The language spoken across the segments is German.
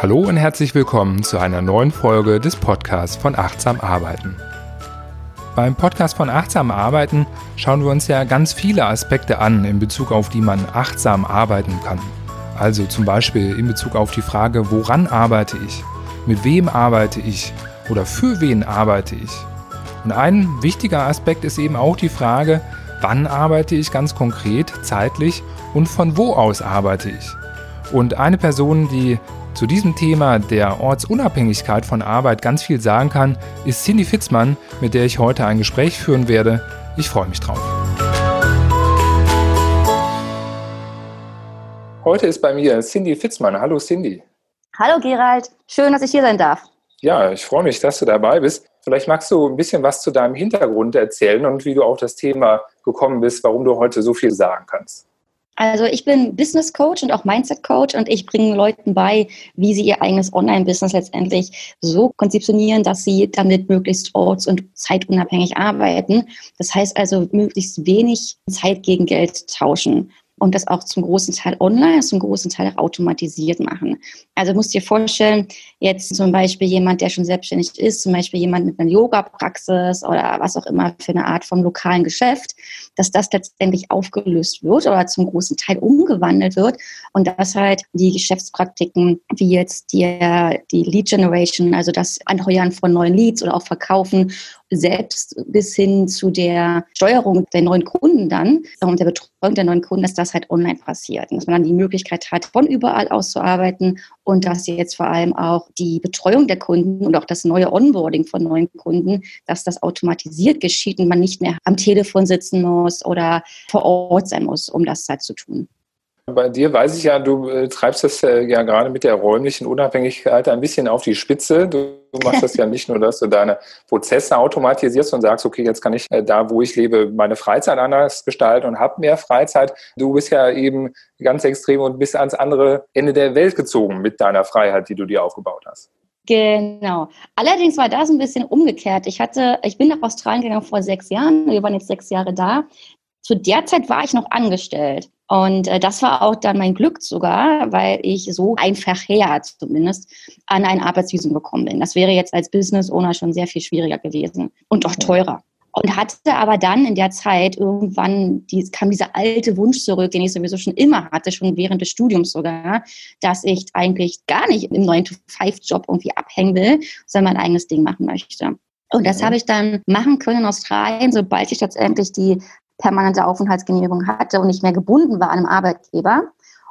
Hallo und herzlich willkommen zu einer neuen Folge des Podcasts von Achtsam Arbeiten. Beim Podcast von Achtsam Arbeiten schauen wir uns ja ganz viele Aspekte an in Bezug auf die man achtsam arbeiten kann. Also zum Beispiel in Bezug auf die Frage, woran arbeite ich, mit wem arbeite ich oder für wen arbeite ich. Und ein wichtiger Aspekt ist eben auch die Frage, wann arbeite ich ganz konkret, zeitlich und von wo aus arbeite ich. Und eine Person, die zu diesem Thema der Ortsunabhängigkeit von Arbeit ganz viel sagen kann, ist Cindy Fitzmann, mit der ich heute ein Gespräch führen werde. Ich freue mich drauf. Heute ist bei mir Cindy Fitzmann. Hallo Cindy. Hallo Gerald, schön, dass ich hier sein darf. Ja, ich freue mich, dass du dabei bist. Vielleicht magst du ein bisschen was zu deinem Hintergrund erzählen und wie du auf das Thema gekommen bist, warum du heute so viel sagen kannst. Also ich bin Business Coach und auch Mindset Coach und ich bringe Leuten bei, wie sie ihr eigenes Online-Business letztendlich so konzeptionieren, dass sie damit möglichst orts- und zeitunabhängig arbeiten. Das heißt also möglichst wenig Zeit gegen Geld tauschen und das auch zum großen Teil online, zum großen Teil auch automatisiert machen. Also musst dir vorstellen, jetzt zum Beispiel jemand, der schon selbstständig ist, zum Beispiel jemand mit einer Yoga-Praxis oder was auch immer für eine Art von lokalen Geschäft, dass das letztendlich aufgelöst wird oder zum großen Teil umgewandelt wird und dass halt die Geschäftspraktiken wie jetzt die, die Lead Generation, also das Anheuern von neuen Leads oder auch Verkaufen selbst bis hin zu der Steuerung der neuen Kunden dann und der Betreuung der neuen Kunden, dass das halt online passiert und dass man dann die Möglichkeit hat, von überall aus zu arbeiten und dass jetzt vor allem auch die Betreuung der Kunden und auch das neue Onboarding von neuen Kunden, dass das automatisiert geschieht und man nicht mehr am Telefon sitzen muss oder vor Ort sein muss, um das halt zu tun. Bei dir weiß ich ja, du äh, treibst das äh, ja gerade mit der räumlichen Unabhängigkeit ein bisschen auf die Spitze. Du machst das ja nicht nur, dass du deine Prozesse automatisierst und sagst, okay, jetzt kann ich äh, da, wo ich lebe, meine Freizeit anders gestalten und habe mehr Freizeit. Du bist ja eben ganz extrem und bist ans andere Ende der Welt gezogen mit deiner Freiheit, die du dir aufgebaut hast. Genau. Allerdings war das ein bisschen umgekehrt. Ich hatte, ich bin nach Australien gegangen vor sechs Jahren. Wir waren jetzt sechs Jahre da. Zu der Zeit war ich noch angestellt. Und äh, das war auch dann mein Glück sogar, weil ich so einfach her zumindest an ein Arbeitsvisum gekommen bin. Das wäre jetzt als Business Owner schon sehr viel schwieriger gewesen und auch teurer. Und hatte aber dann in der Zeit irgendwann, die, kam dieser alte Wunsch zurück, den ich sowieso schon immer hatte, schon während des Studiums sogar, dass ich eigentlich gar nicht im 9-to-5-Job irgendwie abhängen will, sondern mein eigenes Ding machen möchte. Und das habe ich dann machen können in Australien, sobald ich letztendlich die permanente Aufenthaltsgenehmigung hatte und nicht mehr gebunden war an einem Arbeitgeber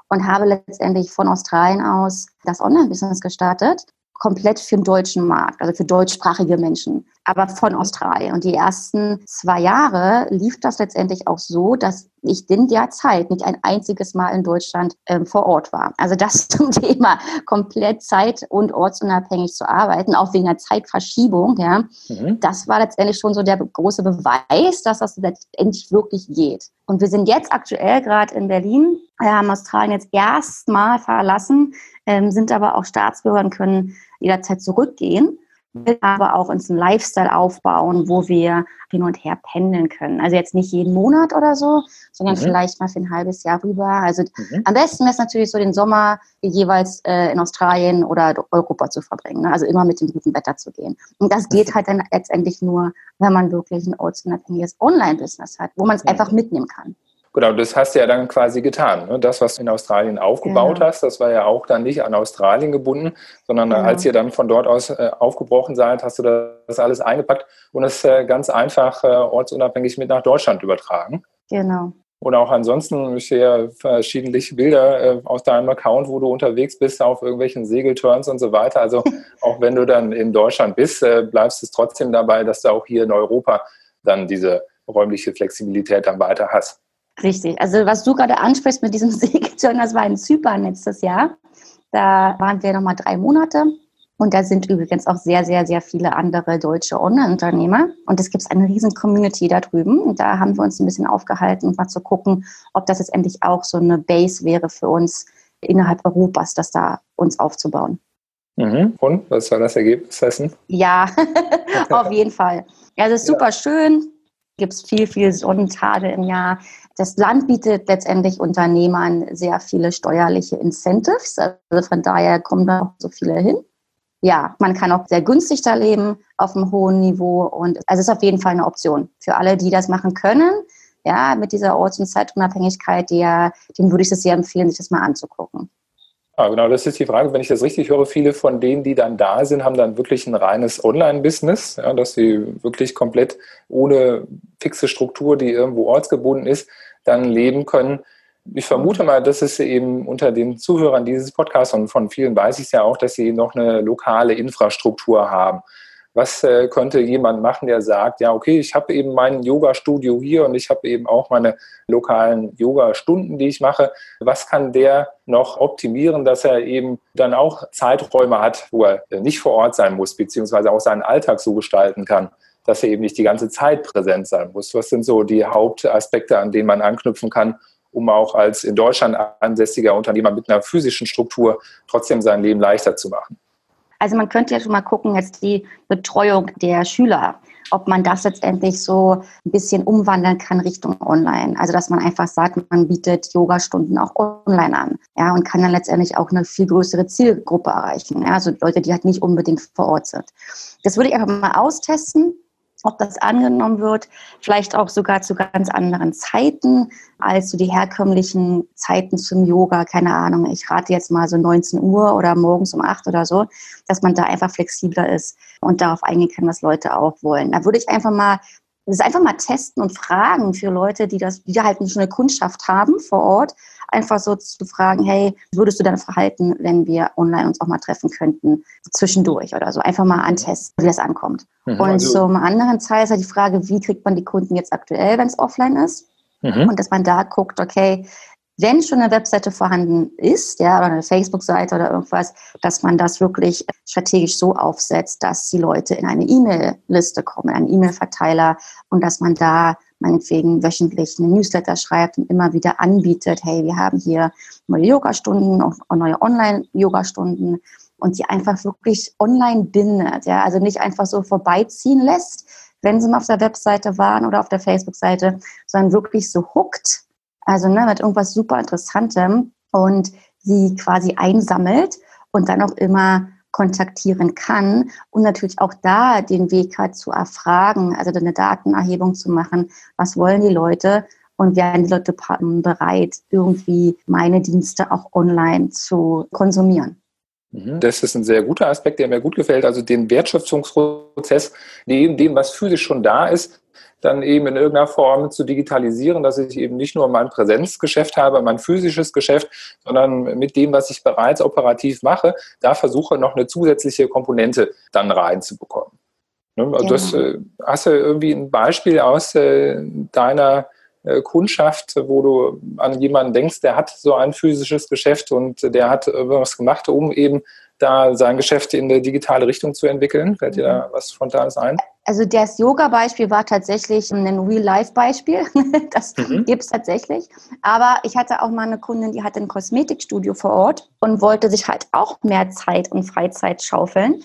und habe letztendlich von Australien aus das Online-Business gestartet, komplett für den deutschen Markt, also für deutschsprachige Menschen aber von Australien. Und die ersten zwei Jahre lief das letztendlich auch so, dass ich in der Zeit nicht ein einziges Mal in Deutschland ähm, vor Ort war. Also das zum Thema komplett zeit- und ortsunabhängig zu arbeiten, auch wegen der Zeitverschiebung. Ja, mhm. Das war letztendlich schon so der große Beweis, dass das letztendlich wirklich geht. Und wir sind jetzt aktuell gerade in Berlin, wir haben Australien jetzt erstmal verlassen, ähm, sind aber auch Staatsbürger und können jederzeit zurückgehen aber auch uns einen Lifestyle aufbauen, wo wir hin und her pendeln können. Also jetzt nicht jeden Monat oder so, sondern mhm. vielleicht mal für ein halbes Jahr rüber. Also mhm. am besten wäre es natürlich so, den Sommer jeweils äh, in Australien oder Europa zu verbringen. Ne? Also immer mit dem guten Wetter zu gehen. Und das geht halt dann letztendlich nur, wenn man wirklich ein ortsunabhängiges Online-Business hat, wo man es mhm. einfach mitnehmen kann. Genau, das hast du ja dann quasi getan. Ne? Das, was du in Australien aufgebaut genau. hast, das war ja auch dann nicht an Australien gebunden, sondern genau. als ihr dann von dort aus äh, aufgebrochen seid, hast du das alles eingepackt und es äh, ganz einfach äh, ortsunabhängig mit nach Deutschland übertragen. Genau. Und auch ansonsten, ich sehe verschiedentlich Bilder aus deinem Account, wo du unterwegs bist, auf irgendwelchen Segelturns und so weiter. Also auch wenn du dann in Deutschland bist, bleibst es trotzdem dabei, dass du auch hier in Europa dann diese räumliche Flexibilität dann weiter hast. Richtig. Also was du gerade ansprichst mit diesem Segelturn, das war in Zypern letztes Jahr. Da waren wir nochmal drei Monate. Und da sind übrigens auch sehr, sehr, sehr viele andere deutsche Online-Unternehmer. Und es gibt eine riesen Community da drüben. Und da haben wir uns ein bisschen aufgehalten, um mal zu gucken, ob das jetzt endlich auch so eine Base wäre für uns innerhalb Europas, das da uns aufzubauen. Mhm. Und was soll das Ergebnis heißen? Ja, auf jeden Fall. Ja, es ist super ja. schön gibt es viel, viel Sonnentage im Jahr. Das Land bietet letztendlich Unternehmern sehr viele steuerliche Incentives. Also von daher kommen da auch so viele hin. Ja, man kann auch sehr günstig da leben auf einem hohen Niveau und es ist auf jeden Fall eine Option für alle, die das machen können. Ja, mit dieser Orts- und Zeitunabhängigkeit, der, dem würde ich es sehr empfehlen, sich das mal anzugucken. Ja, genau, das ist die Frage. Wenn ich das richtig höre, viele von denen, die dann da sind, haben dann wirklich ein reines Online-Business, ja, dass sie wirklich komplett ohne fixe Struktur, die irgendwo ortsgebunden ist, dann leben können. Ich vermute mal, dass es eben unter den Zuhörern dieses Podcasts und von vielen weiß ich es ja auch, dass sie noch eine lokale Infrastruktur haben. Was äh, könnte jemand machen, der sagt, ja, okay, ich habe eben mein Yoga-Studio hier und ich habe eben auch meine lokalen Yoga-Stunden, die ich mache. Was kann der noch optimieren, dass er eben dann auch Zeiträume hat, wo er nicht vor Ort sein muss, beziehungsweise auch seinen Alltag so gestalten kann, dass er eben nicht die ganze Zeit präsent sein muss? Was sind so die Hauptaspekte, an denen man anknüpfen kann, um auch als in Deutschland ansässiger Unternehmer mit einer physischen Struktur trotzdem sein Leben leichter zu machen? Also man könnte ja schon mal gucken, jetzt die Betreuung der Schüler, ob man das letztendlich so ein bisschen umwandeln kann Richtung Online. Also dass man einfach sagt, man bietet Yoga-Stunden auch online an. Ja, und kann dann letztendlich auch eine viel größere Zielgruppe erreichen. Ja, also Leute, die halt nicht unbedingt vor Ort sind. Das würde ich einfach mal austesten ob das angenommen wird, vielleicht auch sogar zu ganz anderen Zeiten als so die herkömmlichen Zeiten zum Yoga. Keine Ahnung, ich rate jetzt mal so 19 Uhr oder morgens um 8 oder so, dass man da einfach flexibler ist und darauf eingehen kann, was Leute auch wollen. Da würde ich einfach mal das einfach mal testen und fragen für Leute, die das, die halt schon eine Kundschaft haben vor Ort, einfach so zu fragen, hey, würdest du dein Verhalten, wenn wir online uns auch mal treffen könnten, zwischendurch oder so, einfach mal antesten, wie das ankommt. Mhm, und also zum anderen Teil ist halt die Frage, wie kriegt man die Kunden jetzt aktuell, wenn es offline ist? Mhm. Und dass man da guckt, okay, wenn schon eine Webseite vorhanden ist, ja, oder eine Facebook-Seite oder irgendwas, dass man das wirklich strategisch so aufsetzt, dass die Leute in eine E-Mail-Liste kommen, einen E-Mail-Verteiler und dass man da meinetwegen wöchentlich eine Newsletter schreibt und immer wieder anbietet, hey, wir haben hier neue Yoga-Stunden, neue Online-Yoga-Stunden und die einfach wirklich online bindet, ja, also nicht einfach so vorbeiziehen lässt, wenn sie mal auf der Webseite waren oder auf der Facebook-Seite, sondern wirklich so hookt, also ne, mit irgendwas super Interessantem und sie quasi einsammelt und dann auch immer kontaktieren kann und natürlich auch da den Weg hat zu erfragen, also eine Datenerhebung zu machen, was wollen die Leute und werden die Leute bereit, irgendwie meine Dienste auch online zu konsumieren. Mhm. Das ist ein sehr guter Aspekt, der mir gut gefällt. Also den Wertschöpfungsprozess neben dem, was physisch schon da ist, dann eben in irgendeiner Form zu digitalisieren, dass ich eben nicht nur mein Präsenzgeschäft habe, mein physisches Geschäft, sondern mit dem, was ich bereits operativ mache, da versuche noch eine zusätzliche Komponente dann reinzubekommen. Ne, also das, äh, hast du irgendwie ein Beispiel aus äh, deiner äh, Kundschaft, wo du an jemanden denkst, der hat so ein physisches Geschäft und der hat was gemacht, um eben da sein Geschäft in eine digitale Richtung zu entwickeln? Fällt dir da mhm. was Spontanes ein? Also das Yoga-Beispiel war tatsächlich ein Real-Life-Beispiel. Das mhm. gibt es tatsächlich. Aber ich hatte auch mal eine Kundin, die hatte ein Kosmetikstudio vor Ort und wollte sich halt auch mehr Zeit und Freizeit schaufeln.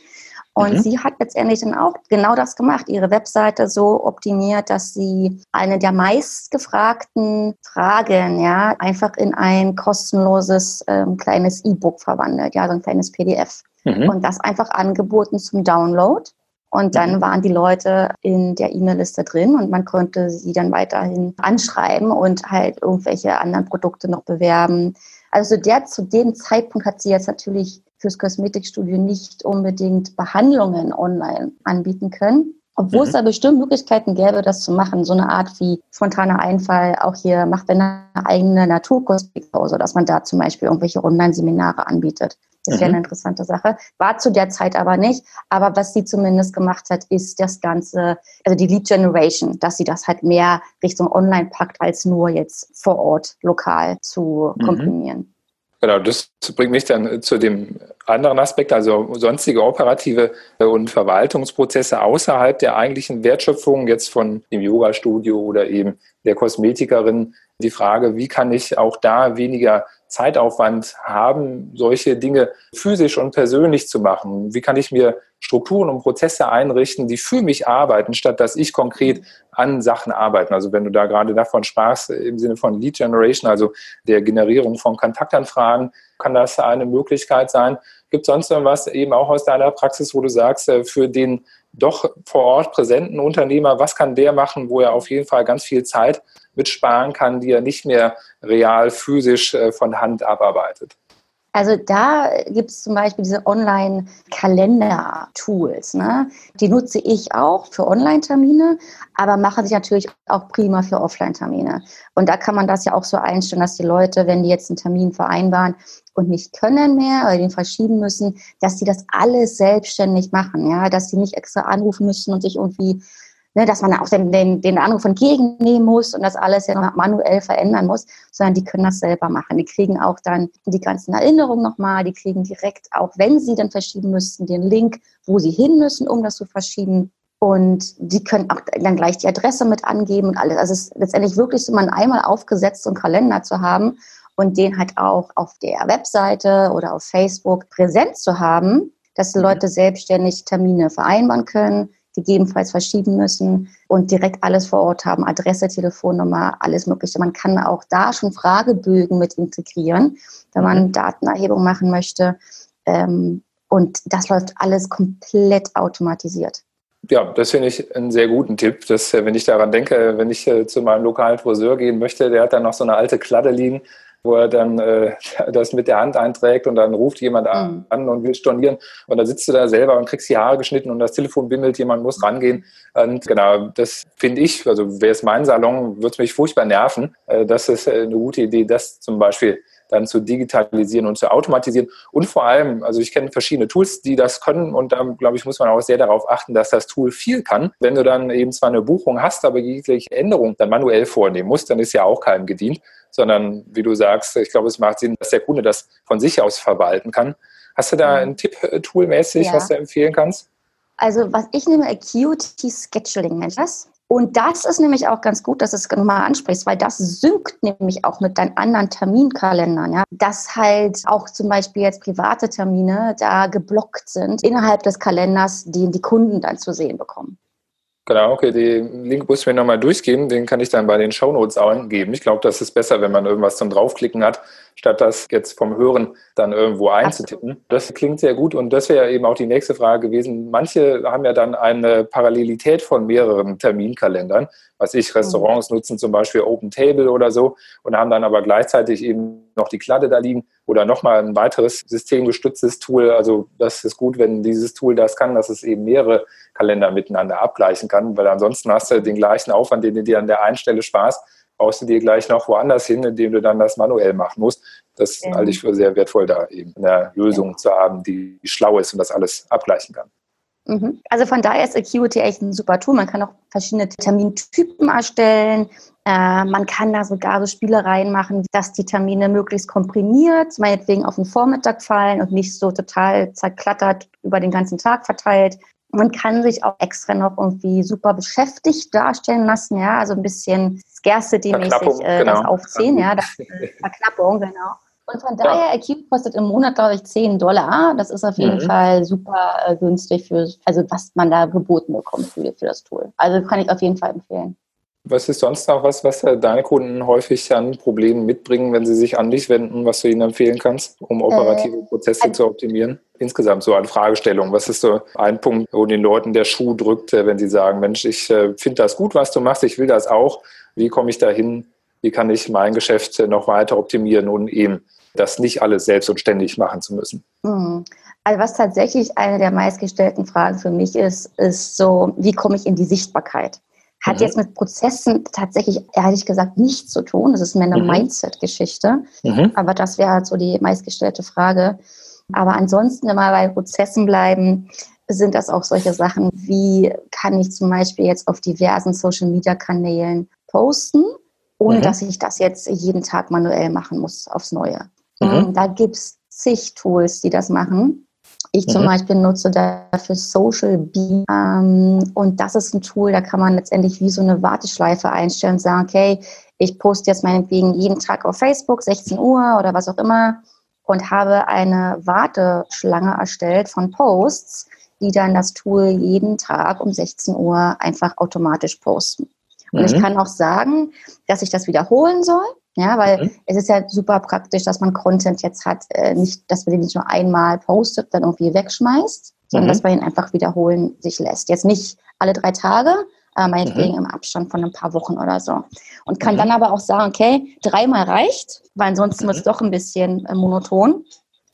Und mhm. sie hat letztendlich dann auch genau das gemacht, ihre Webseite so optimiert, dass sie eine der meistgefragten Fragen ja einfach in ein kostenloses ähm, kleines E-Book verwandelt, ja, so ein kleines PDF. Mhm. Und das einfach angeboten zum Download. Und dann mhm. waren die Leute in der E-Mail-Liste drin und man konnte sie dann weiterhin anschreiben und halt irgendwelche anderen Produkte noch bewerben. Also der zu dem Zeitpunkt hat sie jetzt natürlich fürs Kosmetikstudio nicht unbedingt Behandlungen online anbieten können. Obwohl mhm. es da bestimmt Möglichkeiten gäbe, das zu machen. So eine Art wie spontaner Einfall, auch hier macht eine eigene Naturkosmetikpause, dass man da zum Beispiel irgendwelche Online-Seminare anbietet. Das wäre eine mhm. interessante Sache. War zu der Zeit aber nicht. Aber was sie zumindest gemacht hat, ist das Ganze, also die Lead Generation, dass sie das halt mehr Richtung Online packt, als nur jetzt vor Ort lokal zu mhm. komprimieren. Genau, das bringt mich dann zu dem anderen Aspekt, also sonstige operative und Verwaltungsprozesse außerhalb der eigentlichen Wertschöpfung jetzt von dem Yoga-Studio oder eben der Kosmetikerin. Die Frage, wie kann ich auch da weniger Zeitaufwand haben, solche Dinge physisch und persönlich zu machen? Wie kann ich mir Strukturen und Prozesse einrichten, die für mich arbeiten, statt dass ich konkret an Sachen arbeite? Also wenn du da gerade davon sprachst, im Sinne von Lead Generation, also der Generierung von Kontaktanfragen, kann das eine Möglichkeit sein. Gibt sonst irgendwas eben auch aus deiner Praxis, wo du sagst, äh, für den doch vor Ort präsenten Unternehmer, was kann der machen, wo er auf jeden Fall ganz viel Zeit mitsparen kann, die er nicht mehr real physisch äh, von Hand abarbeitet? Also da gibt es zum Beispiel diese Online-Kalender-Tools. Ne? Die nutze ich auch für Online-Termine, aber mache sich natürlich auch prima für Offline-Termine. Und da kann man das ja auch so einstellen, dass die Leute, wenn die jetzt einen Termin vereinbaren und nicht können mehr oder den verschieben müssen, dass die das alles selbstständig machen. Ja? Dass sie nicht extra anrufen müssen und sich irgendwie ne, dass man auch den, den, den Anruf entgegennehmen muss und das alles ja manuell verändern muss, sondern die können das selber machen. Die kriegen auch dann die ganzen Erinnerungen nochmal, die kriegen direkt, auch wenn sie dann verschieben müssten, den Link, wo sie hin müssen, um das zu verschieben. Und die können auch dann gleich die Adresse mit angeben und alles. Also es ist letztendlich wirklich so, man einmal aufgesetzt, so einen Kalender zu haben und den halt auch auf der Webseite oder auf Facebook präsent zu haben, dass die Leute selbstständig Termine vereinbaren können, gegebenenfalls verschieben müssen und direkt alles vor Ort haben, Adresse, Telefonnummer, alles Mögliche. Man kann auch da schon Fragebögen mit integrieren, wenn man. Datenerhebung machen möchte. Ähm, und das läuft alles komplett automatisiert. Ja, das finde ich einen sehr guten Tipp. Dass, äh, wenn ich daran denke, wenn ich äh, zu meinem lokalen Friseur gehen möchte, der hat dann noch so eine alte Kladde liegen wo er dann äh, das mit der Hand einträgt und dann ruft jemand mhm. an und will stornieren und dann sitzt du da selber und kriegst die Haare geschnitten und das Telefon bimmelt, jemand muss rangehen und genau, das finde ich, also wäre es mein Salon, würde es mich furchtbar nerven. Äh, das ist äh, eine gute Idee, das zum Beispiel dann zu digitalisieren und zu automatisieren. Und vor allem, also ich kenne verschiedene Tools, die das können und da, glaube ich, muss man auch sehr darauf achten, dass das Tool viel kann. Wenn du dann eben zwar eine Buchung hast, aber jegliche Änderung dann manuell vornehmen musst, dann ist ja auch keinem gedient, sondern wie du sagst, ich glaube, es macht Sinn, dass der Kunde das von sich aus verwalten kann. Hast du da einen Tipp äh, toolmäßig, ja. was du empfehlen kannst? Also was ich nehme, Acuity Scheduling nennt das. Und das ist nämlich auch ganz gut, dass du es nochmal ansprichst, weil das synkt nämlich auch mit deinen anderen Terminkalendern. Ja? Dass halt auch zum Beispiel jetzt private Termine da geblockt sind innerhalb des Kalenders, den die Kunden dann zu sehen bekommen. Genau, okay, den Link muss ich mir nochmal durchgeben, den kann ich dann bei den Shownotes auch angeben. Ich glaube, das ist besser, wenn man irgendwas zum Draufklicken hat, statt das jetzt vom Hören dann irgendwo einzutippen. Das klingt sehr gut und das wäre eben auch die nächste Frage gewesen. Manche haben ja dann eine Parallelität von mehreren Terminkalendern. Was ich, Restaurants mhm. nutzen zum Beispiel Open Table oder so und haben dann aber gleichzeitig eben noch die Kladde da liegen oder nochmal ein weiteres systemgestütztes Tool. Also das ist gut, wenn dieses Tool das kann, dass es eben mehrere Kalender miteinander abgleichen kann, weil ansonsten hast du den gleichen Aufwand, den du dir an der einen Stelle sparst, brauchst du dir gleich noch woanders hin, indem du dann das manuell machen musst. Das ja. halte ich für sehr wertvoll, da eben eine Lösung ja. zu haben, die schlau ist und das alles abgleichen kann. Mhm. Also von daher ist Acuity echt ein super Tool. Man kann auch verschiedene Termintypen erstellen. Äh, man kann da sogar so Spielereien machen, dass die Termine möglichst komprimiert, meinetwegen auf den Vormittag fallen und nicht so total zerklattert über den ganzen Tag verteilt. Man kann sich auch extra noch irgendwie super beschäftigt darstellen lassen, ja, also ein bisschen Scarcity-mäßig äh, genau. das aufziehen, ja, das, Verknappung, genau. Und von daher, ja. Acute kostet im Monat, glaube ich, 10 Dollar. Das ist auf jeden mhm. Fall super äh, günstig für, also was man da geboten bekommt für, für das Tool. Also kann ich auf jeden Fall empfehlen. Was ist sonst noch was, was deine Kunden häufig an Problemen mitbringen, wenn sie sich an dich wenden, was du ihnen empfehlen kannst, um operative äh, Prozesse also, zu optimieren? Insgesamt so an Fragestellungen. Was ist so ein Punkt, wo den Leuten der Schuh drückt, äh, wenn sie sagen, Mensch, ich äh, finde das gut, was du machst, ich will das auch. Wie komme ich dahin? Wie kann ich mein Geschäft noch weiter optimieren und eben das nicht alles selbst und ständig machen zu müssen? Mhm. Also was tatsächlich eine der meistgestellten Fragen für mich ist, ist so, wie komme ich in die Sichtbarkeit? Hat mhm. jetzt mit Prozessen tatsächlich, ehrlich gesagt, nichts zu tun. Das ist mehr eine mhm. Mindset-Geschichte. Mhm. Aber das wäre halt so die meistgestellte Frage. Aber ansonsten, wenn wir bei Prozessen bleiben, sind das auch solche Sachen, wie kann ich zum Beispiel jetzt auf diversen Social-Media-Kanälen posten, ohne mhm. dass ich das jetzt jeden Tag manuell machen muss aufs Neue. Mhm. Da gibt es zig Tools, die das machen. Ich zum mhm. Beispiel nutze dafür Social Beam ähm, und das ist ein Tool, da kann man letztendlich wie so eine Warteschleife einstellen und sagen, okay, ich poste jetzt meinetwegen jeden Tag auf Facebook, 16 Uhr oder was auch immer, und habe eine Warteschlange erstellt von Posts, die dann das Tool jeden Tag um 16 Uhr einfach automatisch posten. Und mhm. ich kann auch sagen, dass ich das wiederholen soll. Ja, weil mhm. es ist ja super praktisch, dass man Content jetzt hat, äh, nicht, dass man den nicht nur einmal postet, dann irgendwie wegschmeißt, sondern mhm. dass man ihn einfach wiederholen sich lässt. Jetzt nicht alle drei Tage, äh, meinetwegen mhm. im Abstand von ein paar Wochen oder so. Und kann mhm. dann aber auch sagen, okay, dreimal reicht, weil ansonsten mhm. wird es doch ein bisschen äh, monoton.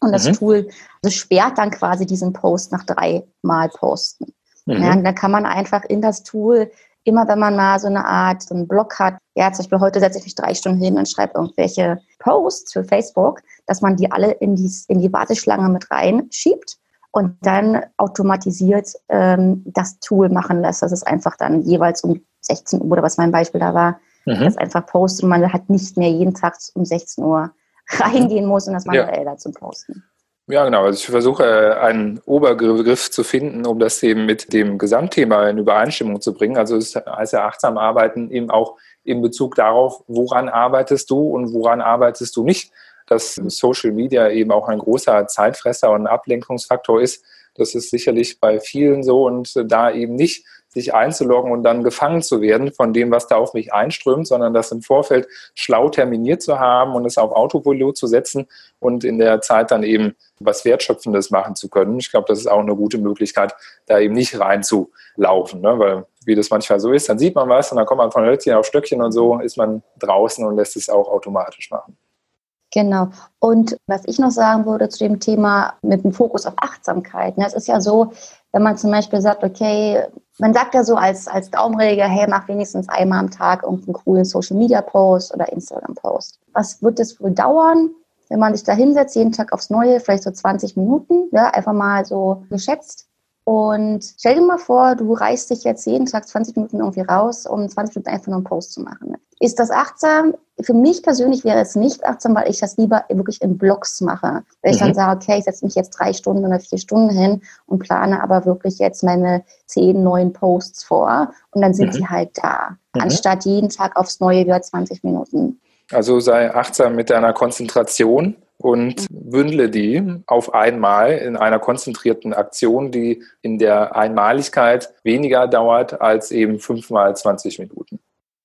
Und das mhm. Tool also sperrt dann quasi diesen Post nach dreimal posten. Ja, dann kann man einfach in das Tool immer wenn man mal so eine Art so einen Blog hat, ja, zum Beispiel heute setze ich mich drei Stunden hin und schreibe irgendwelche Posts für Facebook, dass man die alle in die, in die Warteschlange mit reinschiebt und dann automatisiert ähm, das Tool machen lässt. Das ist einfach dann jeweils um 16 Uhr, oder was mein Beispiel da war, mhm. das einfach postet und man hat nicht mehr jeden Tag um 16 Uhr reingehen muss und das manuell ja. dazu posten. Ja, genau. Also ich versuche äh, einen Obergriff zu finden, um das eben mit dem Gesamtthema in Übereinstimmung zu bringen. Also es heißt ja achtsam arbeiten eben auch in Bezug darauf, woran arbeitest du und woran arbeitest du nicht. Dass Social Media eben auch ein großer Zeitfresser und Ablenkungsfaktor ist, das ist sicherlich bei vielen so und da eben nicht sich einzuloggen und dann gefangen zu werden von dem, was da auf mich einströmt, sondern das im Vorfeld schlau terminiert zu haben und es auf Autopilot zu setzen und in der Zeit dann eben was Wertschöpfendes machen zu können. Ich glaube, das ist auch eine gute Möglichkeit, da eben nicht reinzulaufen, ne? weil wie das manchmal so ist, dann sieht man was und dann kommt man von Hölzchen auf Stöckchen und so ist man draußen und lässt es auch automatisch machen. Genau. Und was ich noch sagen würde zu dem Thema mit dem Fokus auf Achtsamkeit. Ne? Es ist ja so, wenn man zum Beispiel sagt, okay, man sagt ja so als, als Daumenregel, hey, mach wenigstens einmal am Tag irgendeinen coolen Social Media Post oder Instagram Post. Was wird das wohl dauern, wenn man sich da hinsetzt, jeden Tag aufs Neue, vielleicht so 20 Minuten, ja, einfach mal so geschätzt, und stell dir mal vor, du reißt dich jetzt jeden Tag 20 Minuten irgendwie raus, um 20 Minuten einfach nur einen Post zu machen. Ist das achtsam? Für mich persönlich wäre es nicht achtsam, weil ich das lieber wirklich in Blocks mache. Weil ich mhm. dann sage, okay, ich setze mich jetzt drei Stunden oder vier Stunden hin und plane aber wirklich jetzt meine zehn neuen Posts vor und dann sind mhm. sie halt da. Mhm. Anstatt jeden Tag aufs Neue wieder 20 Minuten. Also sei achtsam mit deiner Konzentration und bündle die auf einmal in einer konzentrierten Aktion, die in der Einmaligkeit weniger dauert als eben fünfmal 20 Minuten.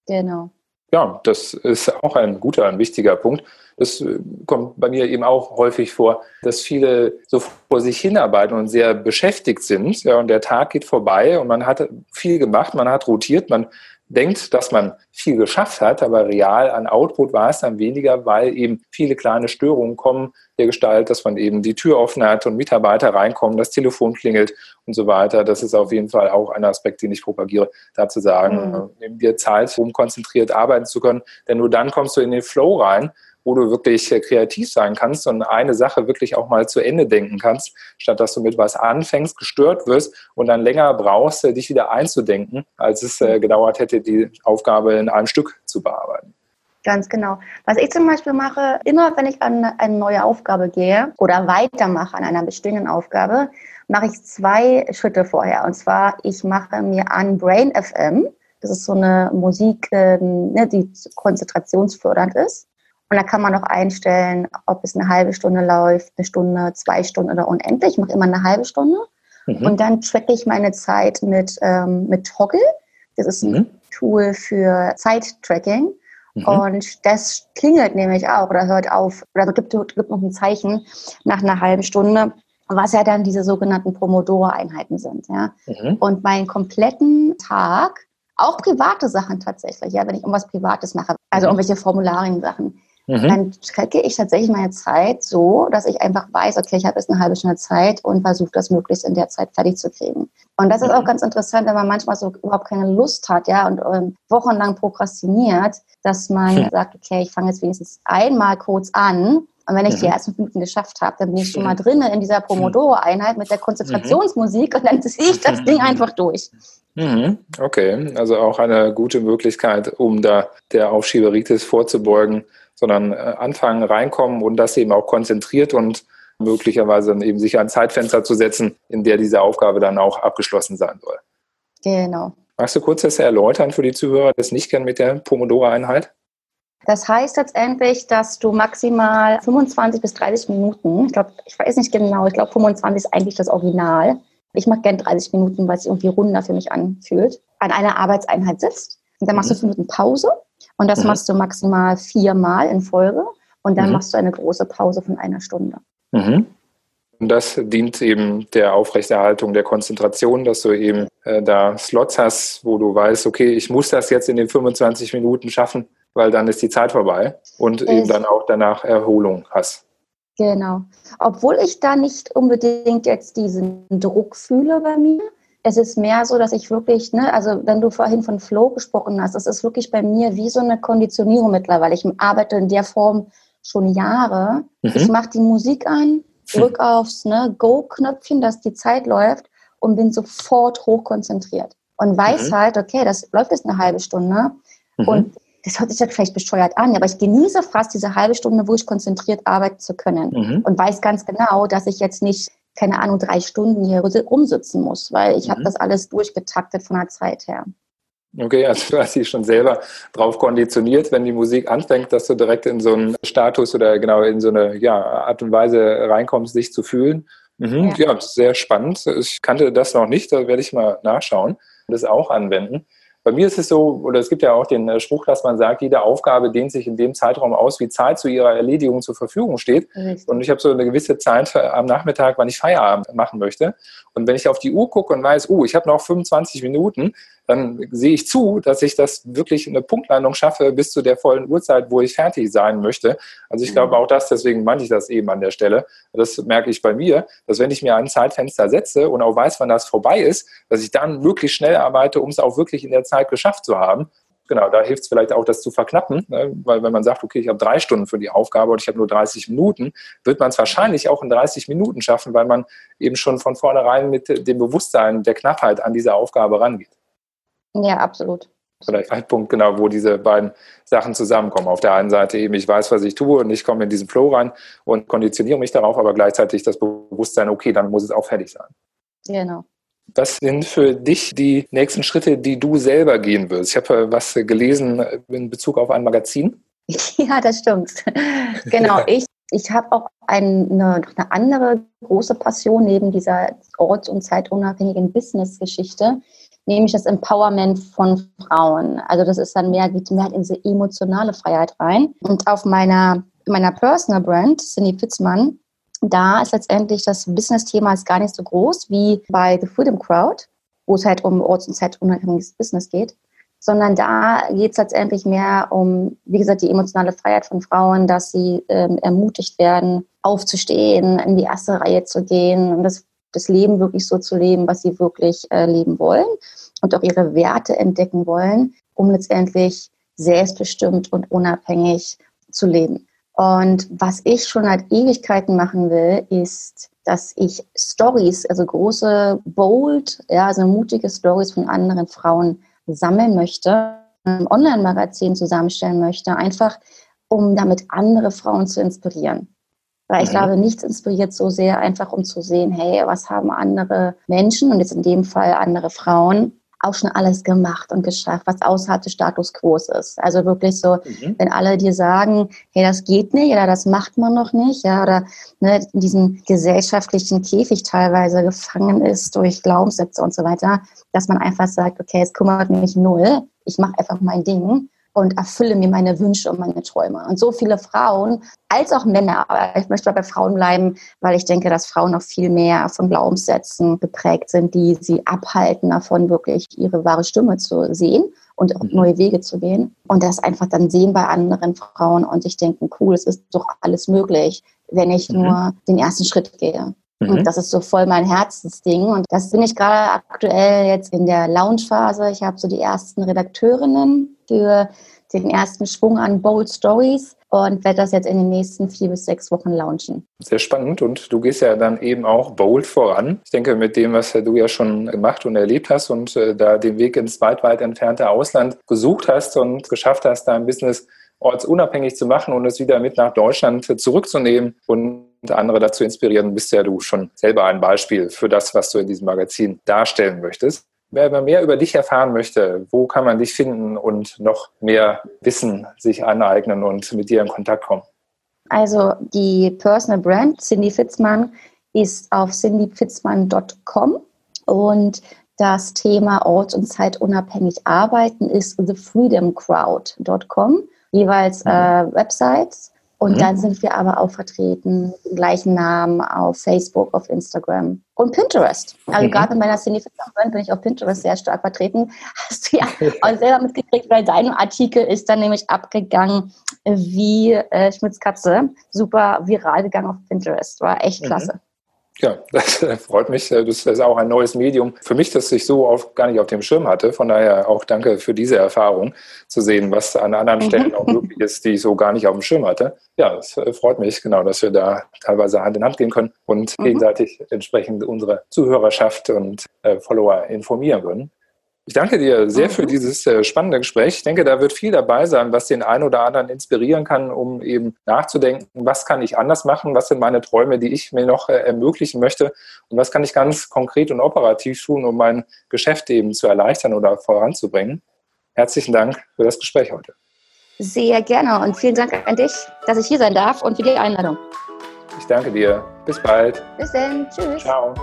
Genau. Ja, das ist auch ein guter, ein wichtiger Punkt. Das äh, kommt bei mir eben auch häufig vor, dass viele so vor sich hinarbeiten und sehr beschäftigt sind. Ja, und der Tag geht vorbei und man hat viel gemacht, man hat rotiert, man denkt, dass man viel geschafft hat, aber real an Output war es dann weniger, weil eben viele kleine Störungen kommen, der Gestalt, dass man eben die Tür offen hat und Mitarbeiter reinkommen, das Telefon klingelt und so weiter. Das ist auf jeden Fall auch ein Aspekt, den ich propagiere, da zu sagen, mhm. nimm dir Zeit, um konzentriert arbeiten zu können, denn nur dann kommst du in den Flow rein wo du wirklich äh, kreativ sein kannst und eine Sache wirklich auch mal zu Ende denken kannst, statt dass du mit was anfängst, gestört wirst und dann länger brauchst, äh, dich wieder einzudenken, als es äh, gedauert hätte, die Aufgabe in einem Stück zu bearbeiten. Ganz genau. Was ich zum Beispiel mache, immer wenn ich an eine neue Aufgabe gehe oder weitermache an einer bestehenden Aufgabe, mache ich zwei Schritte vorher. Und zwar, ich mache mir an Brain FM. Das ist so eine Musik, ähm, ne, die konzentrationsfördernd ist. Und da kann man auch einstellen, ob es eine halbe Stunde läuft, eine Stunde, zwei Stunden oder unendlich. Ich mache immer eine halbe Stunde. Mhm. Und dann tracke ich meine Zeit mit, ähm, mit Toggle. Das ist ein mhm. Tool für Zeittracking. Mhm. Und das klingelt nämlich auch oder hört auf oder gibt, gibt noch ein Zeichen nach einer halben Stunde, was ja dann diese sogenannten Pomodoro-Einheiten sind. Ja? Mhm. Und meinen kompletten Tag, auch private Sachen tatsächlich, ja, wenn ich irgendwas Privates mache, also mhm. irgendwelche Formularien-Sachen, mhm. dann strecke ich tatsächlich meine Zeit so, dass ich einfach weiß, okay, ich habe jetzt eine halbe Stunde Zeit und versuche das möglichst in der Zeit fertig zu kriegen. Und das ist auch mhm. ganz interessant, wenn man manchmal so überhaupt keine Lust hat, ja, und, und wochenlang prokrastiniert, dass man hm. sagt, okay, ich fange jetzt wenigstens einmal kurz an und wenn ich mhm. die ersten fünf Minuten geschafft habe, dann bin ich schon mal drin in dieser Pomodoro-Einheit mit der Konzentrationsmusik und dann ziehe ich das Ding einfach durch. Mhm. Okay, also auch eine gute Möglichkeit, um da der Aufschieberitis vorzubeugen, sondern äh, anfangen, reinkommen und das eben auch konzentriert und möglicherweise dann eben sich ein Zeitfenster zu setzen, in der diese Aufgabe dann auch abgeschlossen sein soll. Genau. Magst du kurz das erläutern für die Zuhörer, die es nicht kennen mit der Pomodoro-Einheit? Das heißt letztendlich, dass du maximal 25 bis 30 Minuten, ich glaube, ich weiß nicht genau, ich glaube 25 ist eigentlich das Original. Ich mache gern 30 Minuten, weil es irgendwie runder für mich anfühlt, an einer Arbeitseinheit sitzt. Und dann machst du mhm. fünf Minuten Pause und das mhm. machst du maximal viermal in Folge und dann mhm. machst du eine große Pause von einer Stunde. Mhm. Und das dient eben der Aufrechterhaltung der Konzentration, dass du eben äh, da Slots hast, wo du weißt, okay, ich muss das jetzt in den 25 Minuten schaffen, weil dann ist die Zeit vorbei und es eben dann auch danach Erholung hast. Genau. Obwohl ich da nicht unbedingt jetzt diesen Druck fühle bei mir. Es ist mehr so, dass ich wirklich, ne, also wenn du vorhin von Flow gesprochen hast, das ist wirklich bei mir wie so eine Konditionierung mittlerweile. Ich arbeite in der Form schon Jahre. Mhm. Ich mache die Musik an, drück aufs ne, Go-Knöpfchen, dass die Zeit läuft und bin sofort hochkonzentriert. Und weiß mhm. halt, okay, das läuft jetzt eine halbe Stunde. Mhm. Und das hört sich jetzt vielleicht bescheuert an, aber ich genieße fast diese halbe Stunde, wo ich konzentriert arbeiten zu können. Mhm. Und weiß ganz genau, dass ich jetzt nicht, keine Ahnung, drei Stunden hier rumsitzen muss, weil ich habe mhm. das alles durchgetaktet von der Zeit her. Okay, also du hast dich schon selber drauf konditioniert, wenn die Musik anfängt, dass du direkt in so einen Status oder genau in so eine ja, Art und Weise reinkommst, dich zu fühlen. Mhm, ja. ja, sehr spannend. Ich kannte das noch nicht, da werde ich mal nachschauen und das auch anwenden. Bei mir ist es so, oder es gibt ja auch den äh, Spruch, dass man sagt, jede Aufgabe dehnt sich in dem Zeitraum aus, wie Zeit zu ihrer Erledigung zur Verfügung steht. Richtig. Und ich habe so eine gewisse Zeit äh, am Nachmittag, wann ich Feierabend machen möchte. Und wenn ich auf die Uhr gucke und weiß, oh, ich habe noch 25 Minuten, dann sehe ich zu, dass ich das wirklich eine Punktlandung schaffe bis zu der vollen Uhrzeit, wo ich fertig sein möchte. Also ich mhm. glaube auch das, deswegen meinte ich das eben an der Stelle. Das merke ich bei mir, dass wenn ich mir ein Zeitfenster setze und auch weiß, wann das vorbei ist, dass ich dann wirklich schnell arbeite, um es auch wirklich in der Zeit geschafft zu haben. Genau, da hilft es vielleicht auch, das zu verknappen, ne? weil wenn man sagt, okay, ich habe drei Stunden für die Aufgabe und ich habe nur 30 Minuten, wird man es wahrscheinlich auch in 30 Minuten schaffen, weil man eben schon von vornherein mit dem Bewusstsein der Knappheit an diese Aufgabe rangeht. Ja, absolut. Vielleicht ein Punkt, genau, wo diese beiden Sachen zusammenkommen. Auf der einen Seite eben, ich weiß, was ich tue und ich komme in diesen Flow rein und konditioniere mich darauf, aber gleichzeitig das Bewusstsein, okay, dann muss es auch fertig sein. Genau. Was sind für dich die nächsten Schritte, die du selber gehen wirst? Ich habe was gelesen in Bezug auf ein Magazin. Ja, das stimmt. genau, ich, ich habe auch eine, eine andere große Passion neben dieser orts- und zeitunabhängigen Business-Geschichte nämlich das Empowerment von Frauen. Also das ist dann mehr, geht mehr in diese emotionale Freiheit rein. Und auf meiner, meiner Personal Brand, Cindy Fitzmann, da ist letztendlich das Business-Thema gar nicht so groß wie bei The Freedom Crowd, wo es halt um orts- und zeitunabhängiges Business geht, sondern da geht es letztendlich mehr um, wie gesagt, die emotionale Freiheit von Frauen, dass sie ähm, ermutigt werden, aufzustehen, in die erste Reihe zu gehen und das das Leben wirklich so zu leben, was sie wirklich äh, leben wollen und auch ihre Werte entdecken wollen, um letztendlich selbstbestimmt und unabhängig zu leben. Und was ich schon seit Ewigkeiten machen will, ist, dass ich Stories, also große, bold, ja, also mutige Stories von anderen Frauen sammeln möchte, ein Online-Magazin zusammenstellen möchte, einfach um damit andere Frauen zu inspirieren. Weil ich mhm. glaube, nichts inspiriert so sehr, einfach um zu sehen, hey, was haben andere Menschen und jetzt in dem Fall andere Frauen auch schon alles gemacht und geschafft, was außerhalb des Status quo ist. Also wirklich so, mhm. wenn alle dir sagen, hey, das geht nicht oder das macht man noch nicht, ja, oder ne, in diesem gesellschaftlichen Käfig teilweise gefangen ist durch Glaubenssätze und so weiter, dass man einfach sagt, okay, es kümmert mich null, ich mache einfach mein Ding und erfülle mir meine Wünsche und meine Träume. Und so viele Frauen, als auch Männer, aber ich möchte bei Frauen bleiben, weil ich denke, dass Frauen noch viel mehr von Glaubenssätzen geprägt sind, die sie abhalten davon, wirklich ihre wahre Stimme zu sehen und mhm. neue Wege zu gehen. Und das einfach dann sehen bei anderen Frauen und ich denke, cool, es ist doch alles möglich, wenn ich mhm. nur den ersten Schritt gehe. Mhm. Und das ist so voll mein Herzensding. Und das bin ich gerade aktuell jetzt in der Launchphase. Ich habe so die ersten Redakteurinnen für den ersten Schwung an Bold Stories und werde das jetzt in den nächsten vier bis sechs Wochen launchen. Sehr spannend und du gehst ja dann eben auch bold voran. Ich denke, mit dem, was du ja schon gemacht und erlebt hast und äh, da den Weg ins weit, weit entfernte Ausland gesucht hast und geschafft hast, dein Business ortsunabhängig zu machen und es wieder mit nach Deutschland zurückzunehmen und andere dazu inspirieren, bist ja du schon selber ein Beispiel für das, was du in diesem Magazin darstellen möchtest. Wer mehr über dich erfahren möchte, wo kann man dich finden und noch mehr Wissen sich aneignen und mit dir in Kontakt kommen? Also die Personal Brand Cindy Fitzmann ist auf cindyfitzmann.com und das Thema ort- und zeitunabhängig arbeiten ist thefreedomcrowd.com, jeweils mhm. äh, Websites. Und mhm. dann sind wir aber auch vertreten, mit dem gleichen Namen auf Facebook, auf Instagram und Pinterest. Also mhm. gerade in meiner Cinefit-Brand bin ich auf Pinterest sehr stark vertreten. Hast du ja auch selber mitgekriegt, weil dein Artikel ist dann nämlich abgegangen wie äh, Schmitz Katze. Super viral gegangen auf Pinterest. War echt mhm. Ja, das freut mich. Das ist auch ein neues Medium für mich, das ich so oft gar nicht auf dem Schirm hatte. Von daher auch danke für diese Erfahrung, zu sehen, was an anderen mhm. Stellen auch möglich ist, die ich so gar nicht auf dem Schirm hatte. Ja, es freut mich, genau, dass wir da teilweise Hand in Hand gehen können und mhm. gegenseitig entsprechend unsere Zuhörerschaft und äh, Follower informieren können. Ich danke dir sehr für mhm. dieses äh, spannende Gespräch. Ich denke, da wird viel dabei sein, was den einen oder anderen inspirieren kann, um eben nachzudenken, was kann ich anders machen, was sind meine Träume, die ich mir noch äh, ermöglichen möchte und was kann ich ganz konkret und operativ tun, um mein Geschäft eben zu erleichtern oder voranzubringen. Herzlichen Dank für das Gespräch heute. Sehr gerne und vielen Dank an dich, dass ich hier sein darf und für die Einladung. Ich danke dir. Bis bald. Bis dann. Tschüss. Ciao.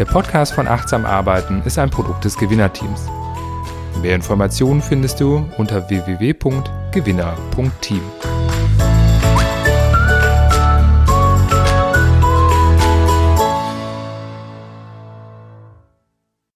Der Podcast von Achtsam Arbeiten ist ein Produkt des Gewinnerteams. Mehr Informationen findest du unter www.gewinner.team.